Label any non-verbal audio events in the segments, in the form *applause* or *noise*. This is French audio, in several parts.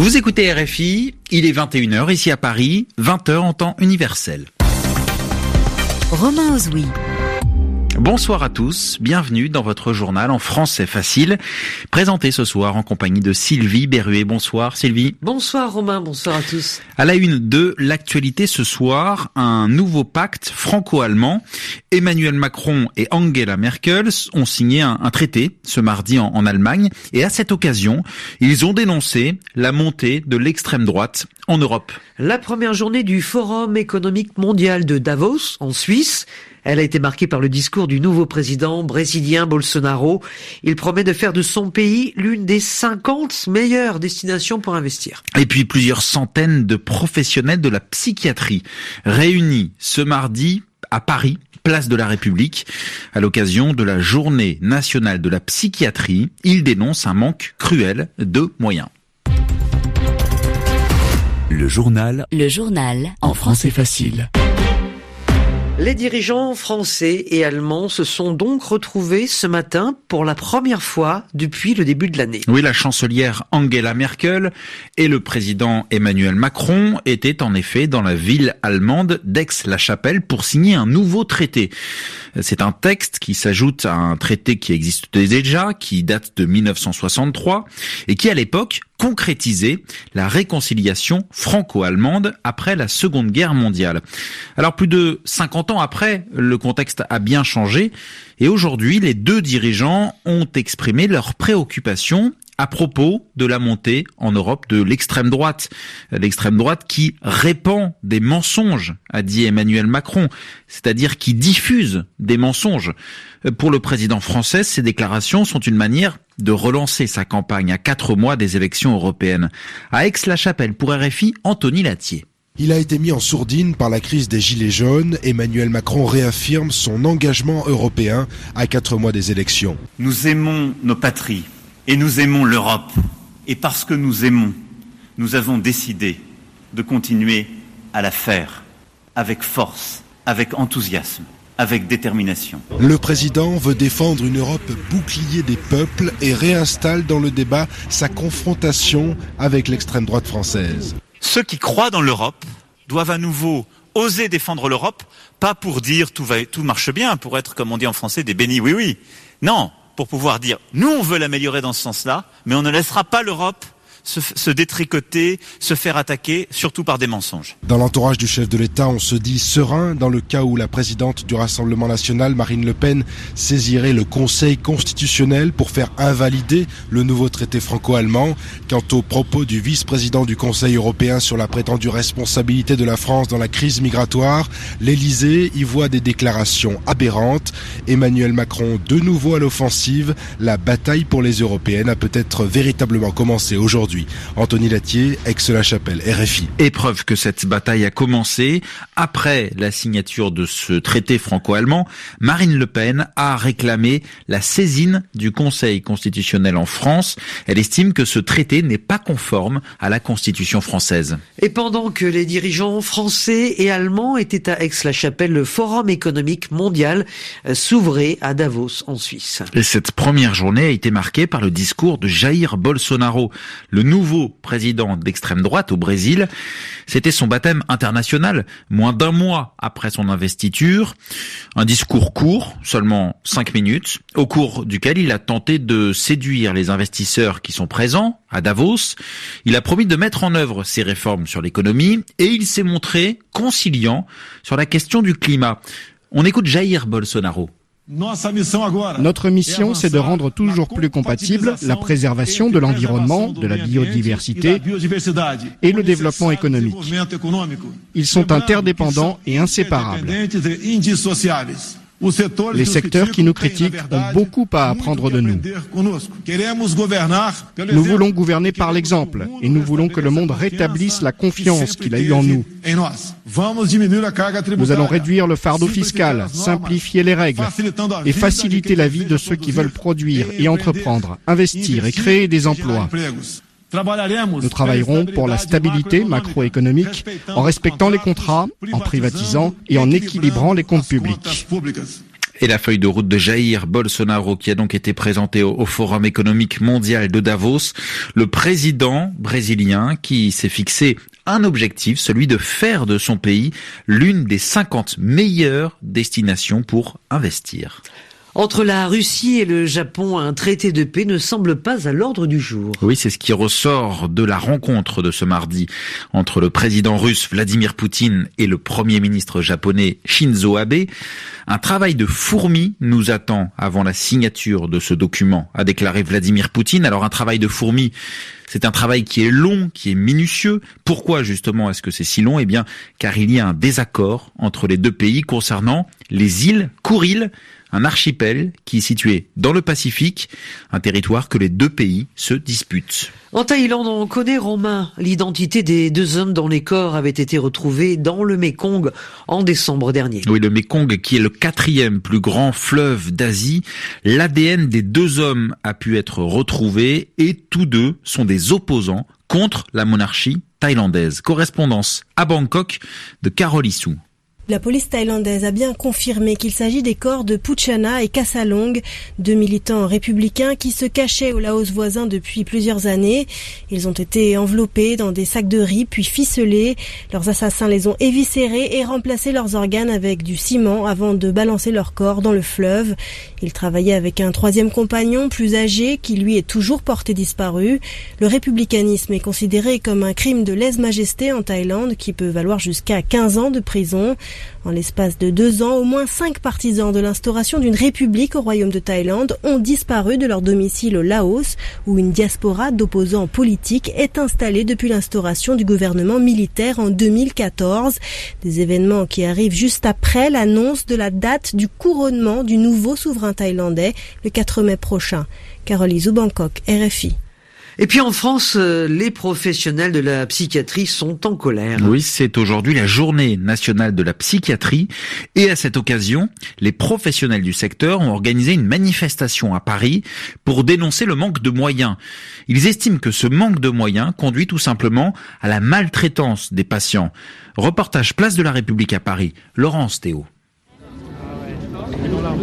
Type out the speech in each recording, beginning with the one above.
Vous écoutez RFI, il est 21h ici à Paris, 20h en temps universel. Romain Ozoui. Bonsoir à tous, bienvenue dans votre journal en français facile, présenté ce soir en compagnie de Sylvie Berruet. Bonsoir Sylvie. Bonsoir Romain, bonsoir à tous. À la une de l'actualité ce soir, un nouveau pacte franco-allemand. Emmanuel Macron et Angela Merkel ont signé un, traité ce mardi en, en Allemagne et à cette occasion, ils ont dénoncé la montée de l'extrême droite en Europe. La première journée du Forum économique mondial de Davos en Suisse elle a été marquée par le discours du nouveau président brésilien Bolsonaro. Il promet de faire de son pays l'une des 50 meilleures destinations pour investir. Et puis plusieurs centaines de professionnels de la psychiatrie réunis ce mardi à Paris place de la République. À l'occasion de la journée nationale de la psychiatrie, ils dénoncent un manque cruel de moyens. Le journal. Le journal. En français facile. Les dirigeants français et allemands se sont donc retrouvés ce matin pour la première fois depuis le début de l'année. Oui, la chancelière Angela Merkel et le président Emmanuel Macron étaient en effet dans la ville allemande d'Aix-la-Chapelle pour signer un nouveau traité. C'est un texte qui s'ajoute à un traité qui existe déjà, qui date de 1963 et qui à l'époque concrétisait la réconciliation franco-allemande après la Seconde Guerre mondiale. Alors plus de 50 ans après, le contexte a bien changé et aujourd'hui les deux dirigeants ont exprimé leurs préoccupations à propos de la montée en Europe de l'extrême droite. L'extrême droite qui répand des mensonges, a dit Emmanuel Macron, c'est-à-dire qui diffuse des mensonges. Pour le président français, ces déclarations sont une manière de relancer sa campagne à quatre mois des élections européennes. À Aix-la-Chapelle, pour RFI, Anthony Latier. Il a été mis en sourdine par la crise des Gilets jaunes. Emmanuel Macron réaffirme son engagement européen à quatre mois des élections. Nous aimons nos patries et nous aimons l'Europe. Et parce que nous aimons, nous avons décidé de continuer à la faire avec force, avec enthousiasme, avec détermination. Le président veut défendre une Europe bouclier des peuples et réinstalle dans le débat sa confrontation avec l'extrême droite française. Ceux qui croient dans l'Europe doivent à nouveau oser défendre l'Europe, pas pour dire tout, va, tout marche bien, pour être, comme on dit en français, des bénis oui oui. Non, pour pouvoir dire nous on veut l'améliorer dans ce sens-là, mais on ne laissera pas l'Europe se, détricoter, se faire attaquer, surtout par des mensonges. Dans l'entourage du chef de l'État, on se dit serein dans le cas où la présidente du Rassemblement national, Marine Le Pen, saisirait le Conseil constitutionnel pour faire invalider le nouveau traité franco-allemand. Quant aux propos du vice-président du Conseil européen sur la prétendue responsabilité de la France dans la crise migratoire, l'Élysée y voit des déclarations aberrantes. Emmanuel Macron de nouveau à l'offensive. La bataille pour les européennes a peut-être véritablement commencé aujourd'hui Anthony Latier, ex-la-Chapelle, RFI. Épreuve que cette bataille a commencé après la signature de ce traité franco-allemand. Marine Le Pen a réclamé la saisine du Conseil constitutionnel en France. Elle estime que ce traité n'est pas conforme à la Constitution française. Et pendant que les dirigeants français et allemands étaient à Aix-la-Chapelle, le Forum économique mondial s'ouvrait à Davos en Suisse. Et cette première journée a été marquée par le discours de Jair Bolsonaro, le nouveau président d'extrême droite au Brésil. C'était son baptême international, moins d'un mois après son investiture. Un discours court, seulement cinq minutes, au cours duquel il a tenté de séduire les investisseurs qui sont présents à Davos. Il a promis de mettre en œuvre ses réformes sur l'économie et il s'est montré conciliant sur la question du climat. On écoute Jair Bolsonaro. Notre mission, c'est de rendre toujours plus compatible la préservation de l'environnement, de la biodiversité et le développement économique. Ils sont interdépendants et inséparables. Les secteurs qui nous critiquent ont beaucoup à apprendre de nous. Nous voulons gouverner par l'exemple et nous voulons que le monde rétablisse la confiance qu'il a eue en nous. Nous allons réduire le fardeau fiscal, simplifier les règles et faciliter la vie de ceux qui veulent produire et entreprendre, investir et créer des emplois. Nous travaillerons pour la stabilité macroéconomique en respectant les contrats, en privatisant et en équilibrant les comptes publics. Et la feuille de route de Jair Bolsonaro qui a donc été présentée au, Forum économique mondial de Davos, le président brésilien qui s'est fixé un objectif, celui de faire de son pays l'une des 50 meilleures destinations pour investir. Entre la Russie et le Japon, un traité de paix ne semble pas à l'ordre du jour. Oui, c'est ce qui ressort de la rencontre de ce mardi entre le président russe Vladimir Poutine et le premier ministre japonais Shinzo Abe. Un travail de fourmi nous attend avant la signature de ce document, a déclaré Vladimir Poutine. Alors un travail de fourmi, c'est un travail qui est long, qui est minutieux. Pourquoi justement est-ce que c'est si long? Eh bien, car il y a un désaccord entre les deux pays concernant les îles Kouril, un archipel qui est situé dans le Pacifique, un territoire que les deux pays se disputent. En Thaïlande, on connaît Romain l'identité des deux hommes dont les corps avaient été retrouvés dans le Mekong en décembre dernier. Oui, le Mekong qui est le quatrième plus grand fleuve d'Asie. L'ADN des deux hommes a pu être retrouvé et tous deux sont des opposants contre la monarchie thaïlandaise. Correspondance à Bangkok de Carole Issou. La police thaïlandaise a bien confirmé qu'il s'agit des corps de Puchana et Kasalong, deux militants républicains qui se cachaient au Laos voisin depuis plusieurs années. Ils ont été enveloppés dans des sacs de riz puis ficelés. Leurs assassins les ont éviscérés et remplacé leurs organes avec du ciment avant de balancer leurs corps dans le fleuve. Ils travaillaient avec un troisième compagnon plus âgé qui lui est toujours porté disparu. Le républicanisme est considéré comme un crime de lèse-majesté en Thaïlande qui peut valoir jusqu'à 15 ans de prison. En l'espace de deux ans, au moins cinq partisans de l'instauration d'une république au royaume de Thaïlande ont disparu de leur domicile au Laos, où une diaspora d'opposants politiques est installée depuis l'instauration du gouvernement militaire en 2014. Des événements qui arrivent juste après l'annonce de la date du couronnement du nouveau souverain thaïlandais le 4 mai prochain. Carole Izou, Bangkok, RFI. Et puis en France, euh, les professionnels de la psychiatrie sont en colère. Oui, c'est aujourd'hui la journée nationale de la psychiatrie. Et à cette occasion, les professionnels du secteur ont organisé une manifestation à Paris pour dénoncer le manque de moyens. Ils estiment que ce manque de moyens conduit tout simplement à la maltraitance des patients. Reportage Place de la République à Paris, Laurence Théo.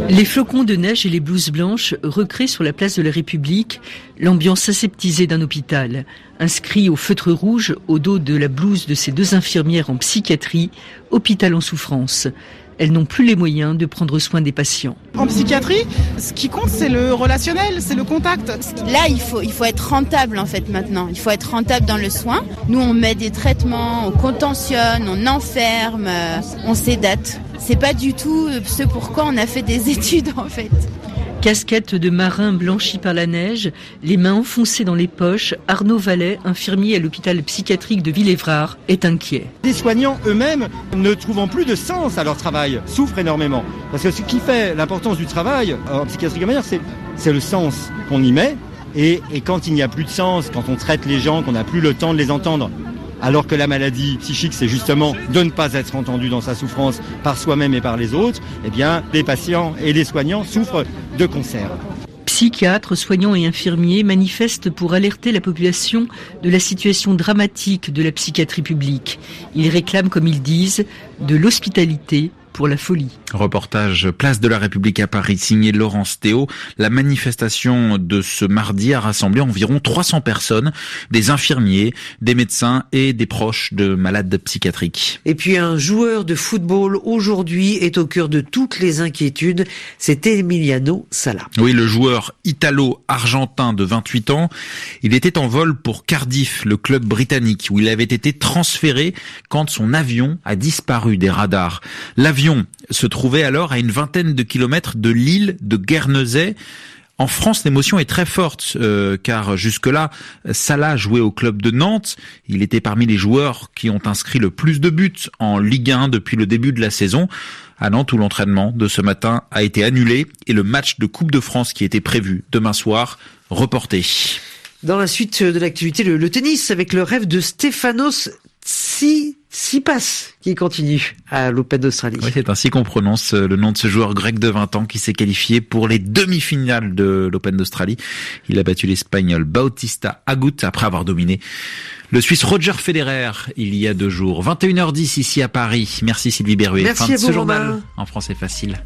Les flocons de neige et les blouses blanches recréent sur la place de la République l'ambiance aseptisée d'un hôpital. Inscrit au feutre rouge au dos de la blouse de ces deux infirmières en psychiatrie, hôpital en souffrance elles n'ont plus les moyens de prendre soin des patients. En psychiatrie, ce qui compte, c'est le relationnel, c'est le contact. Là, il faut, il faut être rentable en fait maintenant. Il faut être rentable dans le soin. Nous, on met des traitements, on contentionne, on enferme, on sédate. C'est pas du tout ce pourquoi on a fait des *laughs* études en fait. Casquette de marin blanchie par la neige, les mains enfoncées dans les poches, Arnaud Vallet, infirmier à l'hôpital psychiatrique de Villévrard, est inquiet. Les soignants eux-mêmes, ne trouvant plus de sens à leur travail, souffrent énormément. Parce que ce qui fait l'importance du travail en psychiatrie manière, c'est le sens qu'on y met. Et, et quand il n'y a plus de sens, quand on traite les gens, qu'on n'a plus le temps de les entendre, alors que la maladie psychique, c'est justement de ne pas être entendu dans sa souffrance par soi-même et par les autres, eh bien, les patients et les soignants souffrent de concert. Psychiatres, soignants et infirmiers manifestent pour alerter la population de la situation dramatique de la psychiatrie publique. Ils réclament, comme ils disent, de l'hospitalité pour la folie. Reportage Place de la République à Paris, signé Laurence Théo. La manifestation de ce mardi a rassemblé environ 300 personnes, des infirmiers, des médecins et des proches de malades psychiatriques. Et puis un joueur de football aujourd'hui est au cœur de toutes les inquiétudes, c'est Emiliano Sala. Oui, le joueur italo-argentin de 28 ans, il était en vol pour Cardiff, le club britannique, où il avait été transféré quand son avion a disparu des radars. L'avion se trouvait alors à une vingtaine de kilomètres de l'île de Guernesey. En France, l'émotion est très forte, euh, car jusque-là, Salah jouait au club de Nantes. Il était parmi les joueurs qui ont inscrit le plus de buts en Ligue 1 depuis le début de la saison. À Nantes, où l'entraînement de ce matin a été annulé et le match de Coupe de France qui était prévu demain soir reporté. Dans la suite de l'activité, le, tennis avec le rêve de Stefanos Tsitsipas qui continue à l'Open d'Australie. Oui, c'est ainsi qu'on prononce euh, le nom de ce joueur grec de 20 ans qui s'est qualifié pour les demi-finales de l'Open d'Australie. Il a battu l'Espagnol Bautista Agut après avoir dominé le Suisse Roger Federer il y a deux jours. 21h10 ici à Paris. Merci Sylvie Berruet. Merci fin de ce journal en français facile.